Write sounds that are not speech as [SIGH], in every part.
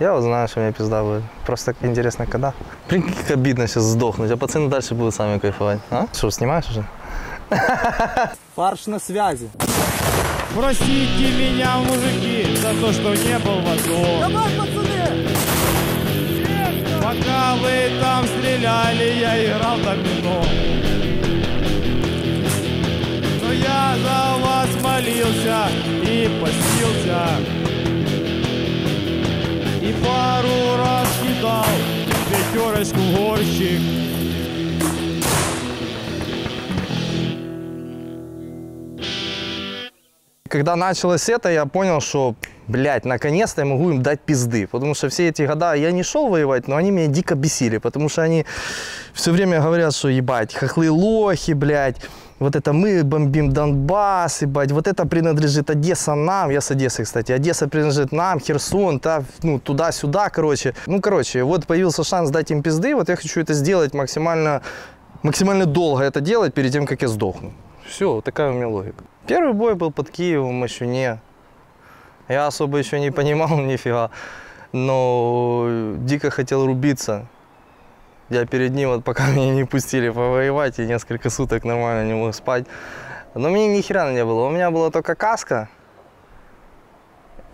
Я вот знаю, что у меня пизда будет. Просто так интересно, когда. Прикинь, как обидно сейчас сдохнуть, а пацаны дальше будут сами кайфовать. А? Что, снимаешь уже? Фарш на связи. Простите меня, мужики, за то, что не был в аду. Давай, пацаны! Пока вы там стреляли, я играл домино. Но я за вас молился и постился. Пару раз кидал пятерочку горщик. Когда началось это, я понял, что, блядь, наконец-то я могу им дать пизды. Потому что все эти года я не шел воевать, но они меня дико бесили. Потому что они все время говорят, что, ебать, хохлы лохи, блядь. Вот это мы бомбим Донбасс, ебать, вот это принадлежит Одесса нам, я с Одессы, кстати, Одесса принадлежит нам, Херсон, та, ну, туда-сюда, короче. Ну, короче, вот появился шанс дать им пизды, вот я хочу это сделать максимально, максимально долго это делать перед тем, как я сдохну. Все, такая у меня логика. Первый бой был под Киевом, еще не. Я особо еще не понимал [LAUGHS] нифига, но дико хотел рубиться. Я перед ним, вот пока [LAUGHS] меня не пустили повоевать, и несколько суток нормально не мог спать. Но мне ни хера не было. У меня была только каска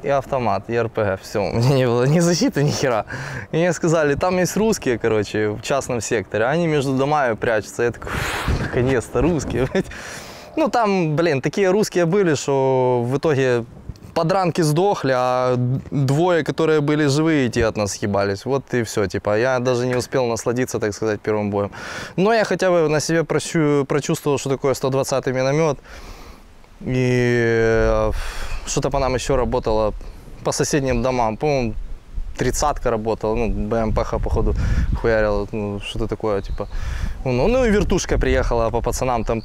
и автомат, и РПГ. Все, [LAUGHS] у меня не было ни защиты, ни хера. И мне сказали, там есть русские, короче, в частном секторе. Они между домами прячутся. Я такой, «Фу, наконец-то русские. [LAUGHS] блядь». Ну, там, блин, такие русские были, что в итоге подранки сдохли, а двое, которые были живые, те от нас съебались. Вот и все, типа, я даже не успел насладиться, так сказать, первым боем. Но я хотя бы на себе прощу- прочувствовал, что такое 120-й миномет. И э, что-то по нам еще работало по соседним домам. По-моему, тридцатка работала, ну, БМПХ, походу, хуярила, ну, что-то такое, типа. Ну, ну и вертушка приехала по пацанам, там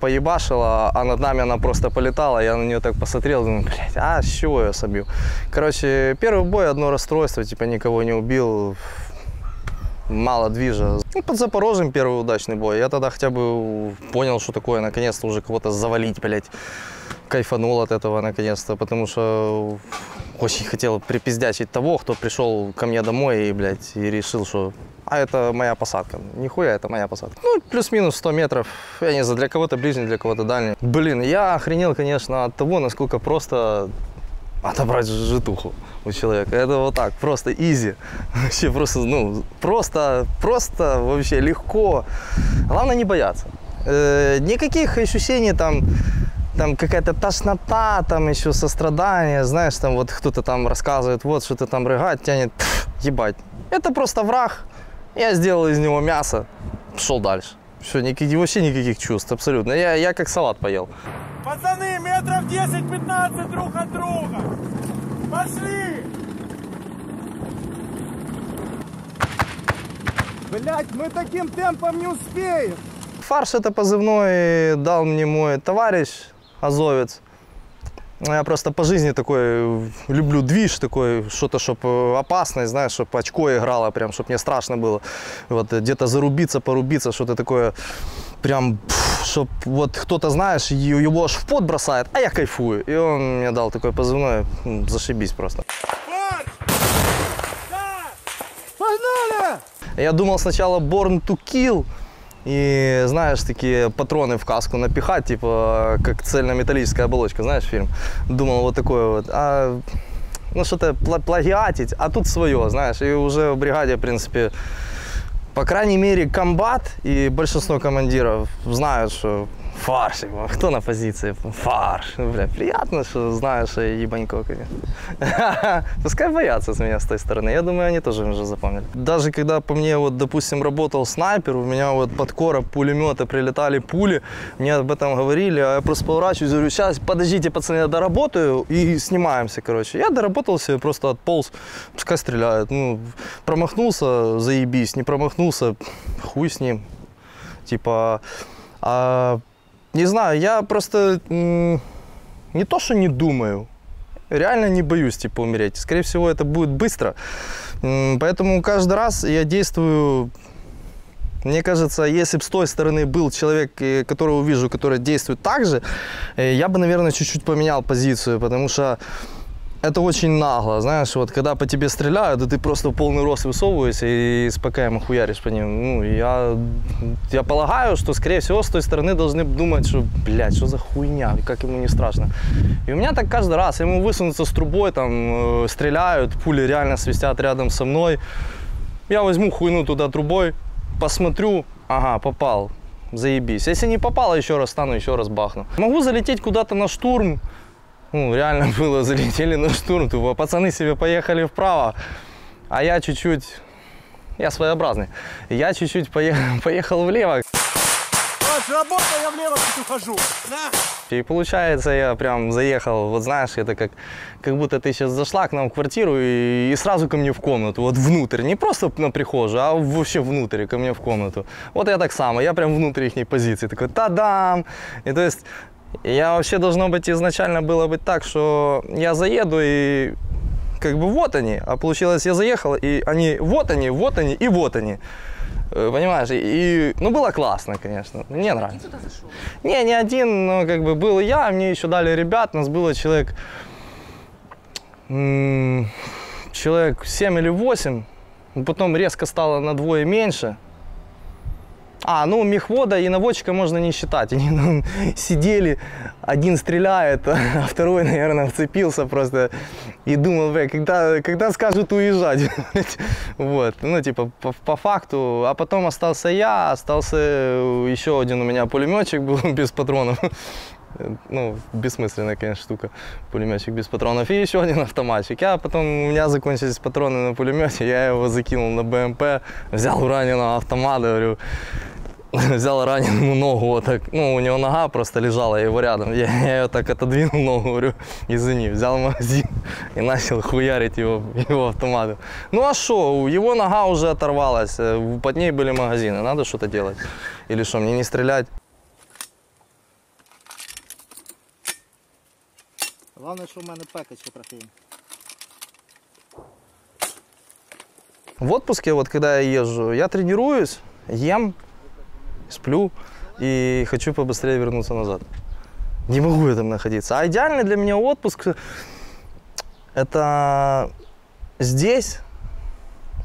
поебашила, а над нами она просто полетала, я на нее так посмотрел, думаю, блядь, а с чего я собью? Короче, первый бой, одно расстройство, типа, никого не убил, мало движа. Ну, под Запорожьем первый удачный бой. Я тогда хотя бы понял, что такое, наконец-то уже кого-то завалить, блядь. Кайфанул от этого наконец-то, потому что очень хотел припиздячить того, кто пришел ко мне домой и, блядь, и решил, что а это моя посадка. Нихуя, это моя посадка. Ну, плюс-минус 100 метров. Я не знаю, для кого-то ближний, для кого-то дальний. Блин, я охренел, конечно, от того, насколько просто отобрать житуху у человека. Это вот так, просто изи. [LAUGHS] Вообще просто, ну, просто, просто вообще легко. Главное не бояться. Э, никаких ощущений там, там какая-то тошнота, там еще сострадание, знаешь, там вот кто-то там рассказывает, вот что-то там рыгать тянет, ебать. Это просто враг. Я сделал из него мясо, шел дальше. Все, никаких, вообще никаких чувств, абсолютно. Я, я как салат поел. Пацаны, метров 10-15 друг от друга. Пошли! Блять, мы таким темпом не успеем. Фарш это позывной дал мне мой товарищ, азовец. Ну, Я просто по жизни такой люблю движ, такой что-то, чтобы опасное, знаешь, чтобы очко играло, прям, чтобы мне страшно было. Вот где-то зарубиться, порубиться, что-то такое, прям, чтобы вот кто-то, знаешь, его аж в пот бросает, а я кайфую. И он мне дал такой позывной, зашибись просто. Погнали! Я думал сначала Born to Kill. И знаешь, такие патроны в каску напихать, типа как цельнометаллическая оболочка, знаешь фильм? Думал вот такое вот. А ну что-то пла- плагиатить, а тут свое, знаешь. И уже в бригаде, в принципе, по крайней мере, комбат и большинство командиров знают, что фарш, его. кто на позиции, фарш. Ну, Бля, приятно, что знаешь, что я ебанько. [LAUGHS] Пускай боятся с меня с той стороны. Я думаю, они тоже уже запомнили. Даже когда по мне, вот, допустим, работал снайпер, у меня вот под короб пулемета прилетали пули, мне об этом говорили, а я просто поворачиваюсь, говорю, сейчас, подождите, пацаны, я доработаю и снимаемся, короче. Я доработался, просто отполз, пускай стреляют. Ну, промахнулся, заебись, не промахнулся, хуй с ним. Типа, а, не знаю, я просто не то, что не думаю, реально не боюсь, типа, умереть. Скорее всего, это будет быстро. Поэтому каждый раз я действую мне кажется, если бы с той стороны был человек, э, которого вижу, который действует так же, э, я бы, наверное, чуть-чуть поменял позицию, потому что это очень нагло, знаешь, вот когда по тебе стреляют, и ты просто в полный рост высовываешься и с ПКМ хуяришь по ним. Ну, я, я полагаю, что, скорее всего, с той стороны должны думать, что, блядь, что за хуйня, как ему не страшно. И у меня так каждый раз, ему высунуться с трубой, там, э, стреляют, пули реально свистят рядом со мной. Я возьму хуйну туда трубой, посмотрю, ага, попал, заебись. Если не попало, еще раз стану, еще раз бахну. Могу залететь куда-то на штурм, ну, реально [LAUGHS] было, залетели на штурм, тупо пацаны себе поехали вправо, а я чуть-чуть, я своеобразный, я чуть-чуть поехал, [LAUGHS] поехал влево. Паш, работа, я влево чуть ухожу. На! И получается, я прям заехал, вот знаешь, это как, как будто ты сейчас зашла к нам в квартиру и, и сразу ко мне в комнату, вот внутрь, не просто на прихожую, а вообще внутрь, ко мне в комнату. Вот я так само, я прям внутрь их позиции, такой та-дам! И то есть я вообще должно быть изначально было быть так, что я заеду и как бы вот они, а получилось я заехал и они вот они, вот они и вот они. Э, Понимаешь, и, ну было классно, конечно, мне нравится. Не, не один, но как бы был я, мне еще дали ребят, нас было человек, человек 7 или 8, потом резко стало на двое меньше. А, ну мехвода и наводчика можно не считать. Они там сидели, один стреляет, [LAUGHS] а второй, наверное, вцепился просто и думал, бля, когда, когда скажут уезжать. [LAUGHS] Вот, ну типа по, по факту. А потом остался я, остался еще один у меня пулеметчик был [LAUGHS] без патронов. Ну, бессмысленная, конечно, штука, пулеметчик без патронов. И еще один автоматчик. Я потом, у меня закончились патроны на пулемете, я его закинул на БМП, взял у раненого автомат, говорю, [LAUGHS] взял раненому ногу, вот так, ну, у него нога просто лежала, я его рядом. Я, [LAUGHS] я ее так отодвинул ногу, говорю, извини, взял магазин [LAUGHS] и начал хуярить его, его автоматом. Ну а что, его нога уже оторвалась, э, под ней были магазины, надо что-то делать. Или что, мне не стрелять? Головне, що в мене пекачка трохи. В отпуске, вот когда я езжу, я тренируюсь, ем, сплю и хочу побыстрее вернуться назад. Не могу я там находиться. А идеальный для меня отпуск это здесь.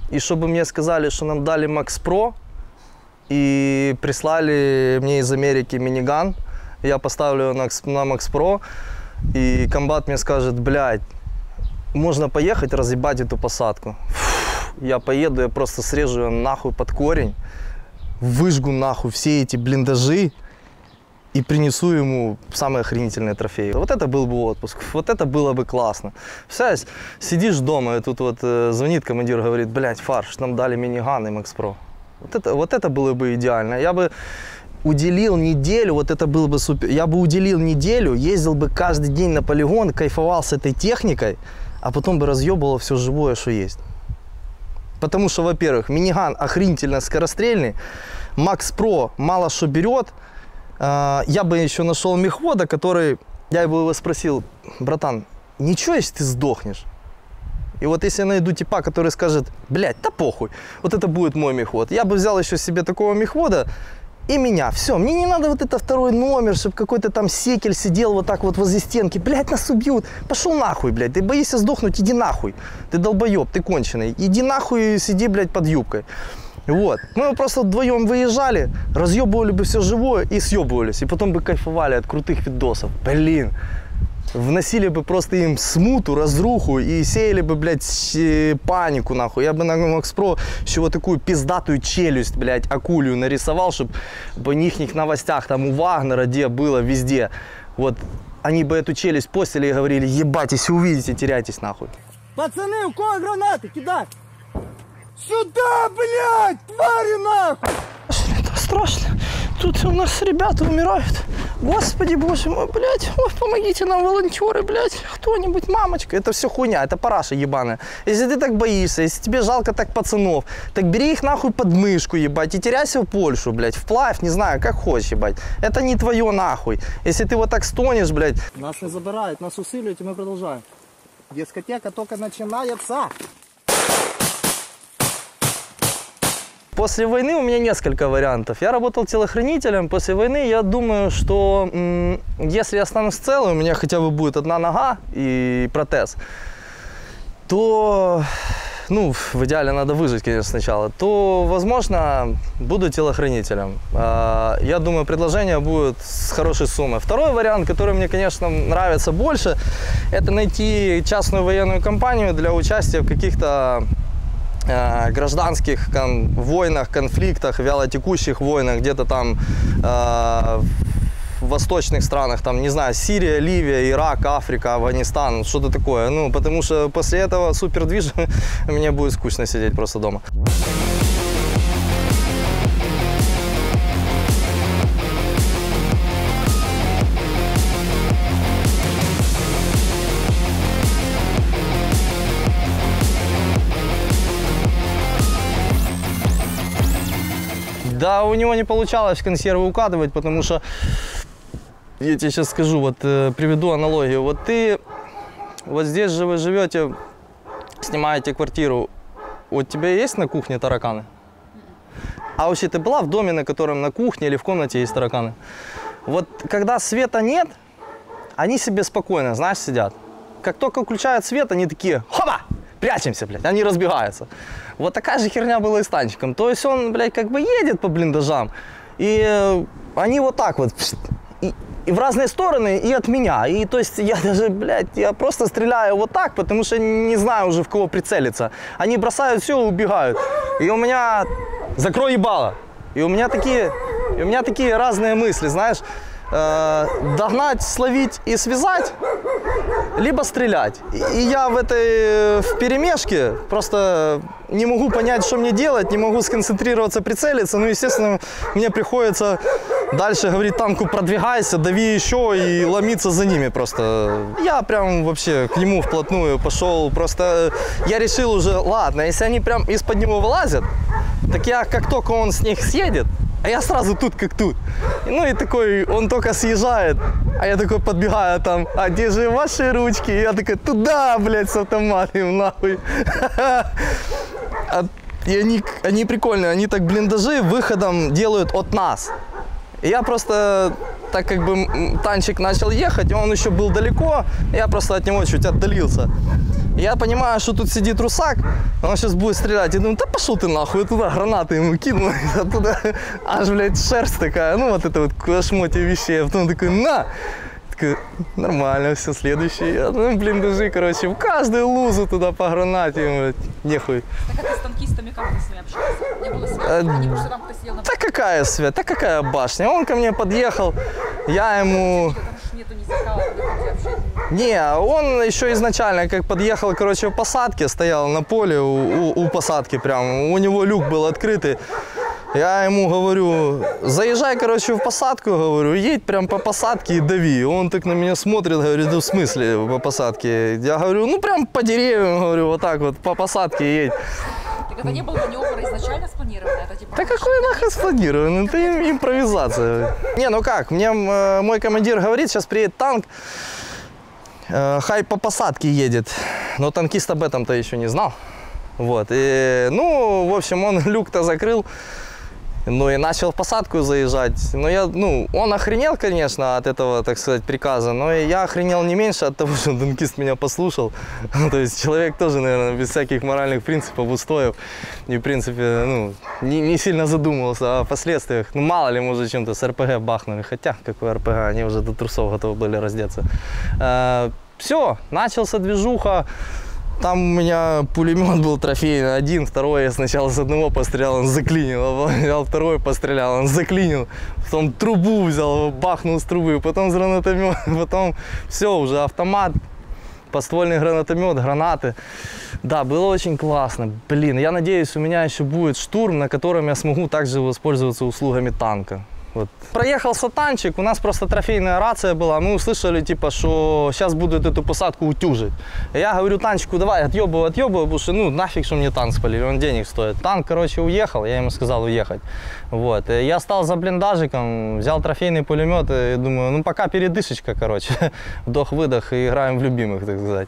И чтобы мне сказали, что нам дали Max Pro и прислали мне из Америки миниган, я поставлю на Max Pro, и комбат мне скажет, блядь, можно поехать разъебать эту посадку. Фу, Я поеду, я просто срежу ее нахуй под корень, выжгу нахуй все эти блиндажи и принесу ему самые охренительные трофеи. Вот это был бы отпуск, вот это было бы классно. Представляешь, сидишь дома, и тут вот э, звонит командир, говорит, блядь, фарш, нам дали миниган и Макс Про. Вот это, вот это было бы идеально. Я бы уделил неделю, вот это было бы супер. Я бы уделил неделю, ездил бы каждый день на полигон, кайфовал с этой техникой, а потом бы разъебывал все живое, что есть. Потому что, во-первых, миниган охренительно скорострельный, Макс Про мало что берет. А, Я бы еще нашел мехвода, который, я бы его спросил, братан, ничего, если ты сдохнешь? И вот если я найду типа, который скажет, блядь, да похуй, вот это будет мой мехвод. Я бы взял еще себе такого мехвода и меня. Все, мне не надо вот это второй номер, чтобы какой-то там секель сидел вот так вот возле стенки. Блядь, нас убьют. Пошел нахуй, блядь. Ты боишься сдохнуть, иди нахуй. Ты долбоеб, ты конченый. Иди нахуй и сиди, блядь, под юбкой. Вот. Мы бы просто вдвоем выезжали, разъебывали бы все живое и съебывались. И потом бы кайфовали от крутых видосов. Блин. Вносили бы просто им смуту, разруху и сеяли бы, блядь, с- панику, нахуй. Я бы на Макс Про еще вот такую пиздатую челюсть, блядь, акулью нарисовал, чтобы в них новостях там у Вагнера, где было, везде. Вот они бы эту челюсть постили и говорили, ебать, если увидите, теряйтесь нахуй. Пацани, у кого гранати? Кидай! Сюда, блядь! Твари нахуй! Это страшно. Тут у нас ребята умирают. Господи, боже мой, блядь. Ой, помогите нам, волонтеры, блядь. Кто-нибудь, мамочка. Это все хуйня, это параша ебаная. Если ты так боишься, если тебе жалко так пацанов, так бери их нахуй под мышку, ебать, и теряйся в Польшу, блядь, вплавь, не знаю, как хочешь, ебать. Это не твое нахуй. Если ты вот так стонешь, блядь, Нас не забирають, нас усилюють і ми продовжуємо. Дискотека тільки починається. После войны у меня несколько вариантов. Я работал телохранителем. После войны я думаю, что если я останусь целый, у меня хотя бы будет одна нога и протез, то, ну, в идеале надо выжить, конечно, сначала, то, возможно, буду телохранителем. А, Я думаю, предложение будет с хорошей суммой. Второй вариант, который мне, конечно, нравится больше, это найти частную военную компанию для участия в каких-то э, гражданских кон- войнах, конфликтах, вялотекущих войнах, где-то там э, в восточных странах, там, не знаю, Сирия, Ливия, Ирак, Африка, Афганистан, что-то такое. Ну, потому что после этого супердвижа [LAUGHS] мне будет скучно сидеть просто дома. Да, у него не получалось консервы укатывать, потому что я тебе сейчас скажу, вот э, приведу аналогию. Вот ты, вот здесь же вы живете, снимаете квартиру, у тебя есть на кухне тараканы? А вообще ты была в доме, на котором на кухне или в комнате есть тараканы? Вот когда света нет, они себе спокойно, знаешь, сидят. Как только включают свет, они такие, хоба, прячемся, блядь, они разбегаются. Вот такая же херня была и с танчиком. То есть он, блядь, как бы едет по блиндажам, и э, они вот так вот, и, и в разные стороны, и от меня. И то есть я даже, блядь, я просто стреляю вот так, потому что не знаю уже в кого прицелиться. Они бросают все убегают. И у меня закрой ебало. И у меня такие, и у меня такие разные мысли, знаешь, э, догнать, словить и связать, либо стрелять. И, я в этой в перемешке просто не могу понять, что мне делать, не могу сконцентрироваться, прицелиться. Ну, естественно, мне приходится дальше говорить танку продвигайся, дави еще и ломиться за ними просто. Я прям вообще к нему вплотную пошел. Просто я решил уже, ладно, если они прям из-под него вылазят, так я как только он с них съедет, а я сразу тут как тут. Ну и такой, он только съезжает, а я такой подбегаю там, а где же ваши ручки? И я такой, туда, блядь, с автоматом, нахуй. [LAUGHS] А- И они, они прикольные, они так блиндажи выходом делают от нас. Я просто, так как бы танчик начал ехать, он еще был далеко, я просто от него чуть отдалился. Я понимаю, что тут сидит русак, он сейчас будет стрелять. Я думаю, да пошел ты нахуй, я туда гранаты ему кинул, а [LAUGHS] туда аж, блядь, шерсть такая, ну вот это вот кошмоте вещей. А потом такой, на! Такой, нормально, все, следующий. Я, ну, блин, даже, короче, в каждую лузу туда по гранате, нехуй. Так как ты с танкистами, как ты с ними общался? Не было связи? Э, Они просто там кто сидел на Да какая свет, да какая башня. Он ко мне подъехал, я ему... Не, он еще изначально, как подъехал, короче, в посадке, стоял на поле у, у- у посадки прям, у него люк был открытый. Я ему говорю, заезжай, короче, в посадку, говорю, едь прям по посадке и дави. Он так на меня смотрит, говорит, да в смысле по посадке? Я говорю, ну прям по деревьям, говорю, вот так вот, по посадке едь. Так это не был маневр изначально спланировано? Это типа... Да какой нахуй спланирован? Это им- импровизация. Не, ну как, мне м, мой командир говорит, сейчас приедет танк, э, хай по посадке едет. Но танкист об этом-то еще не знал. Вот, и, ну, в общем, он люк-то закрыл, ну и начал посадку заезжать. Но я, ну, он охренел, конечно, от этого, так сказать, приказа, но и я охренел не меньше от того, [LAUGHS] что танкист меня послушал. [LAUGHS] То есть человек тоже, наверное, без всяких моральных принципов, устоев. И, в принципе, ну, не, не сильно задумывался о последствиях. Ну, мало ли, может, чем-то с РПГ бахнули. Хотя, какой РПГ, они уже до трусов готовы были раздеться. все, начался движуха. Там у меня пулемет был трофейный, один, второй я сначала с одного пострелял, он заклинил, а взял второй пострелял, он заклинил, потом трубу взял, бахнул с трубы, потом с гранатомета, [LAUGHS] потом все, уже автомат, подствольный гранатомет, гранаты. Да, было очень классно. Блин, я надеюсь, у меня еще будет штурм, на котором я смогу также воспользоваться услугами танка. Вот. Проехался танчик, у нас просто трофейная рация была, мы услышали, типа, что сейчас будут эту посадку утюжить. Я говорю танчику, давай, отъебывай, отъебывай, потому что, ну, нафиг, что мне танк спалили, он денег стоит. Танк, короче, уехал, я ему сказал уехать. Вот. Я стал за блиндажиком, взял трофейный пулемет и думаю, ну, пока передышечка, короче, [LAUGHS] вдох-выдох и играем в любимых, так сказать.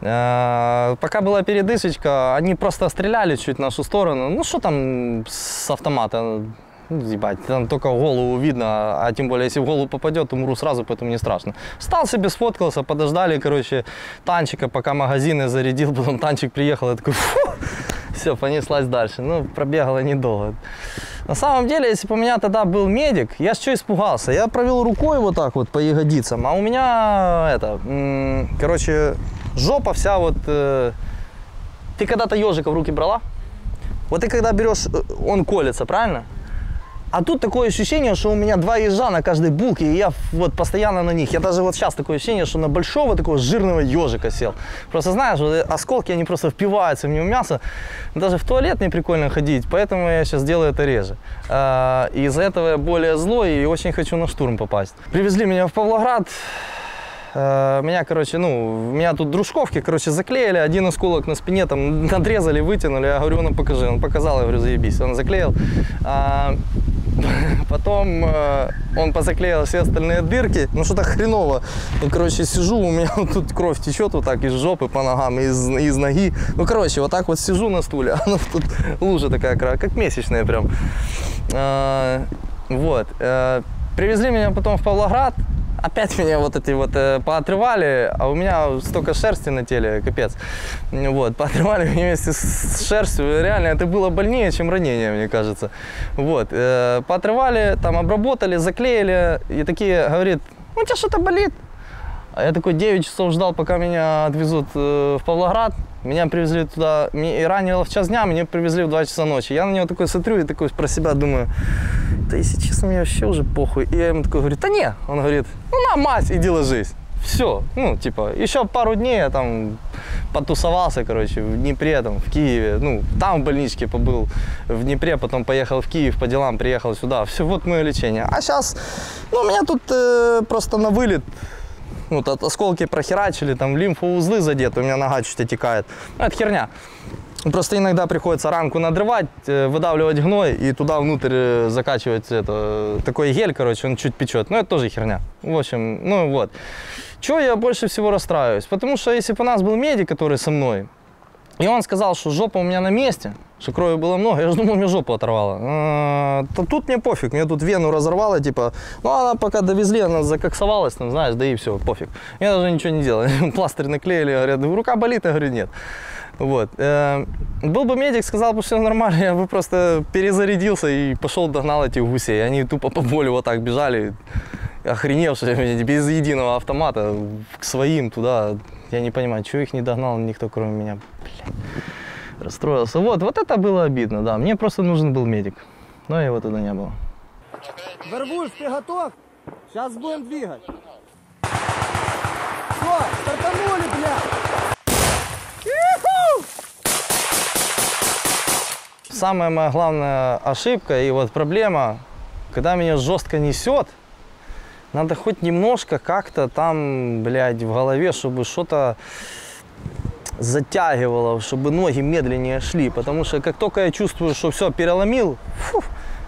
Э, Пока была передышечка, они просто стреляли чуть в нашу сторону. Ну, что там с автомата? Ну, ебать, там только голову видно, а тем более, если в голову попадет, умру сразу, поэтому не страшно. Встал себе, сфоткался, подождали, короче, танчика, пока магазины зарядил, [LAUGHS] потом танчик приехал, я такой, фу, все, понеслась дальше. Ну, пробегала недолго. На самом деле, если бы у меня тогда был медик, я что испугался? Я провел рукой вот так вот по ягодицам, а у меня это, короче, жопа вся вот... э, Ты когда-то ежика в руки брала? Вот ты когда берешь, э, он колется, правильно? А тут такое ощущение, что у меня два ежа на каждой булке, и я вот постоянно на них. Я даже вот сейчас такое ощущение, что на большого такого жирного ежика сел. Просто знаешь, вот осколки, они просто впиваются него в мясо. Даже в туалет не прикольно ходить, поэтому я сейчас делаю это реже. А, из-за этого я более злой и очень хочу на штурм попасть. Привезли меня в Павлоград, Э, Меня, короче, ну, меня тут дружковки, короче, заклеили, один осколок на спине там надрезали, вытянули. Я говорю, ну покажи. Он показал, я говорю, заебись. Он заклеил. А, [LAUGHS] Потом э, он позаклеил все остальные дырки. Ну что-то хреново. И, короче, сижу, у меня вот [LAUGHS] тут кровь течет вот так из жопы по ногам, из, из ноги. Ну, короче, вот так вот сижу на стуле. [LAUGHS] а тут лужа такая, как месячная прям. А, Вот. Э, Привезли меня потом в Павлоград. Опять меня вот эти вот э, поотрывали, а у меня столько шерсти на теле, капец. Вот, поотрывали меня вместе с шерстью. Реально, это было больнее, чем ранение, мне кажется. Вот, э, поотрывали, там обработали, заклеили. И такие, говорит, у тебя что-то болит? А я такой 9 часов ждал, пока меня отвезут э, в Павлоград. Меня привезли туда, и ранило в час дня, меня привезли в 2 часа ночи. Я на него такой смотрю и такой про себя думаю, да если честно, мне вообще уже похуй. И я ему такой говорю, да не. Он говорит, ну на мать, иди ложись. Все, ну, типа, еще пару дней я там потусовался, короче, в Днепре, там, в Киеве, ну, там в больничке побыл, в Днепре, потом поехал в Киев по делам, приехал сюда. Все, вот мое лечение. А сейчас, ну, у меня тут э, просто на вылет ну, от осколки прохерачили, там лимфоузлы задеты, у меня нога чуть отекает. Ну, это херня. Просто иногда приходится ранку надрывать, э, выдавливать гной и туда внутрь э, закачивать это, такой гель, короче, он чуть печет. Ну, это тоже херня. В общем, ну вот. Чего я больше всего расстраиваюсь? Потому что если бы у нас был медик, который со мной, и он сказал, что жопа у меня на месте, что крови было много, я же думал, мне жопу оторвало. А, то тут мне пофиг, мне тут вену разорвало, типа, ну она пока довезли, она закоксовалась, там, знаешь, да и все, пофиг. Я даже ничего не делал, [LAUGHS] пластырь наклеили, говорят, рука болит, я говорю, нет. Вот. Э, Был бы медик, сказал бы, все нормально, я бы просто перезарядился и пошел догнал этих гусей. Они тупо по полю вот так бежали, охреневшие, без единого автомата, к своим туда. Я не понимаю, чего их не догнал никто, кроме меня. Блядь. Расстроился. Вот, вот это было обидно, да. Мне просто нужен был медик. Но его тогда не было. Вербуш, ты готов? Сейчас будем двигать. Все, стартанули. Иху! Самая моя главная ошибка и вот проблема, когда меня жестко несет, надо хоть немножко как-то там, блядь, в голове, чтобы что-то затягивало, чтобы ноги медленнее шли. Потому что как только я чувствую, что все, переломил, фу,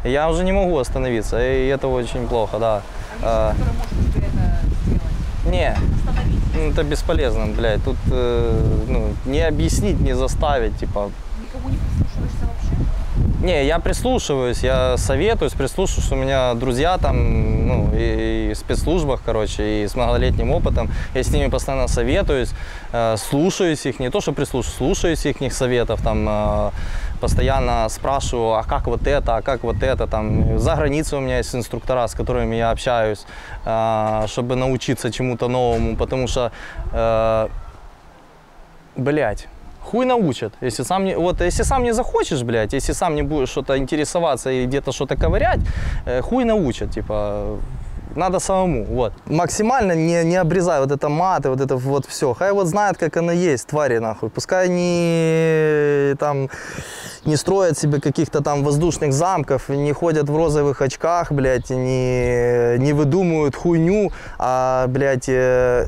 я уже не могу остановиться. И это очень плохо, да. А, это сделать. не, ну, это бесполезно, блядь. Тут э, ну, не объяснить, не заставить, типа, Никому не прислушиваешься вообще? Не, я прислушиваюсь, я советуюсь, прислушиваюсь. У меня друзья там, ну, и, и в спецслужбах, короче, и с многолетним опытом. Я с ними постоянно советуюсь, э, слушаюсь их, не то, что прислушиваюсь, слушаюсь их советов, там, э, постоянно спрашиваю, а как вот это, а как вот это, там, за границей у меня есть инструктора, с которыми я общаюсь, э, чтобы научиться чему-то новому, потому что, э, блядь, Хуй научат. Если сам не, вот, если сам не захочешь, блядь, если сам не будешь что-то интересоваться и где-то что-то ковырять, э, хуй научат, типа, надо самому, вот. Максимально не, не обрезай вот это маты, вот это вот все. Хай вот знает, как оно есть, твари нахуй. Пускай не там не строят себе каких-то там воздушных замков, не ходят в розовых очках, блядь, не, не выдумывают хуйню, а, блядь, э,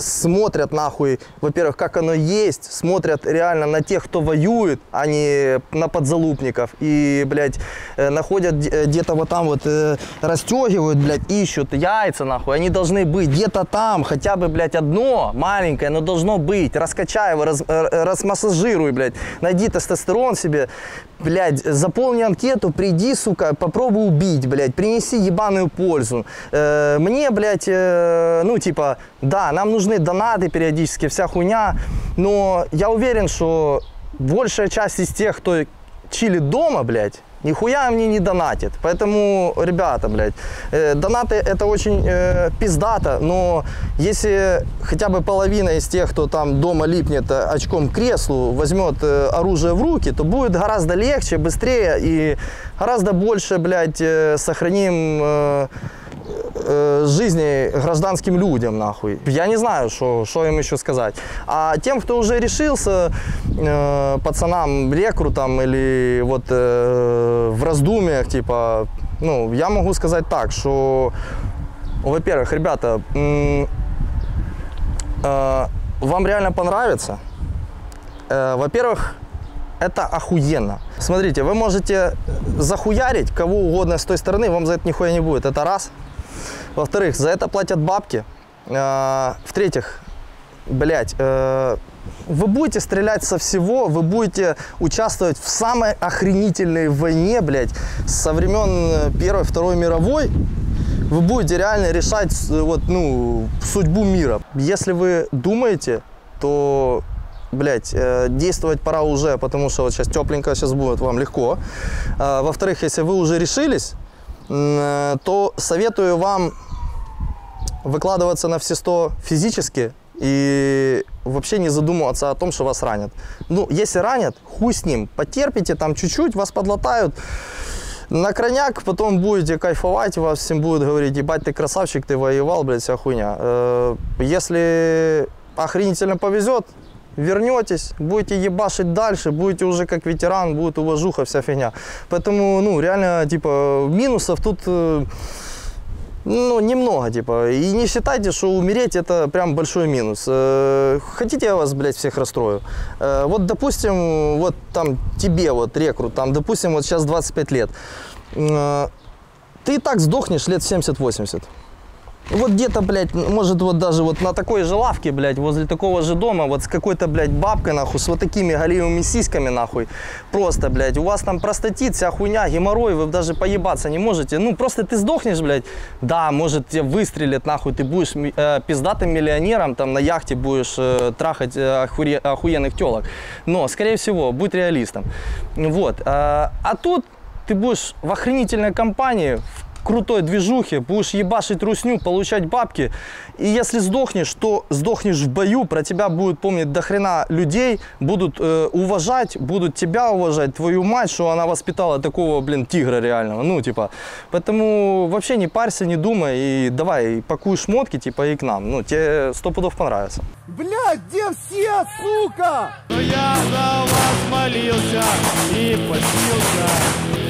смотрят нахуй, во-первых, как оно есть, смотрят реально на тех, кто воюет, а не на подзалупников. И, блядь, э, находят где- где-то вот там вот, э, расстегивают, блядь, ищут яйца, нахуй. Они должны быть где-то там, хотя бы, блядь, одно маленькое, но должно быть. Раскачай его, раз, э, размассажируй, блядь. Найди тестостерон себе, блядь, заполни анкету, приди, сука, попробуй убить, блядь, принеси ебаную пользу. Э, мне, блядь, э, ну, типа, да, нам нужны донаты периодически, вся хуйня, но я уверен, что большая часть из тех, кто чилит дома, блядь, нихуя мне не донатит. Поэтому, ребята, блядь, э, донаты это очень э, пиздато, но если хотя бы половина из тех, кто там дома липнет э, очком к креслу, возьмет э, оружие в руки, то будет гораздо легче, быстрее и гораздо больше, блядь, э, сохраним э, э, жизни гражданским людям, нахуй. Я не знаю, что что им еще сказать. А тем, кто уже решился, э, пацанам, рекрутам или вот э, в раздумьях, типа, ну, я могу сказать так, что, во-первых, ребята, э, вам реально понравится. Э, во-первых, это охуенно. Смотрите, вы можете захуярить кого угодно с той стороны, вам за это нихуя не будет. Это раз. Во-вторых, за это платят бабки. Э, В-третьих, блядь, э, вы будете стрелять со всего, вы будете участвовать в самой охренительной войне, блядь, со времен э, Первой, Второй мировой. Вы будете реально решать э, вот, ну, судьбу мира. Если вы думаете, то блядь, действовать пора уже, потому что вот сейчас тепленько, сейчас будет вам легко. А, Во-вторых, если вы уже решились, то советую вам выкладываться на все сто физически и вообще не задумываться о том, что вас ранят. Ну, если ранят, хуй с ним, потерпите там чуть-чуть, вас подлатают, на крайняк, потом будете кайфовать, вас всем будут говорить, ебать, ты красавчик, ты воевал, блядь, вся хуйня. Э, Если охренительно повезет, вернетесь, будете ебашить дальше, будете уже как ветеран, будет уважуха, вся фигня. Поэтому, ну, реально, типа, минусов тут э, ну, немного, типа. И не считайте, что умереть это прям большой минус. Э, Хотите, я вас, блядь, всех расстрою? Э, Вот, допустим, вот там тебе, вот, рекрут, там, допустим, вот сейчас 25 лет. Ты и так сдохнешь лет 70-80. Вот где-то, блядь, может вот даже вот на такой же лавке, блядь, возле такого же дома, вот с какой-то, блядь, бабкой, нахуй, с вот такими голевыми сиськами, нахуй, просто, блядь, у вас там простатит, вся хуйня, геморрой, вы даже поебаться не можете, ну, просто ты сдохнешь, блядь, да, может, тебе выстрелят, нахуй, ты будешь э, пиздатым миллионером, там, на яхте будешь э, трахать э, охуре- охуенных телок, но, скорее всего, будь реалистом, вот, э, а тут ты будешь в охренительной компании, крутой движухе, будешь ебашить русню, получать бабки. И если сдохнешь, то сдохнешь в бою, про тебя будут помнить до хрена людей, будут э, уважать, будут тебя уважать, твою мать, что она воспитала такого, блин, тигра реального. Ну, типа, поэтому вообще не парься, не думай, и давай, пакуй шмотки, типа, и к нам. Ну, тебе сто пудов понравится. Блядь, где все, сука? Но я за вас молился и постился.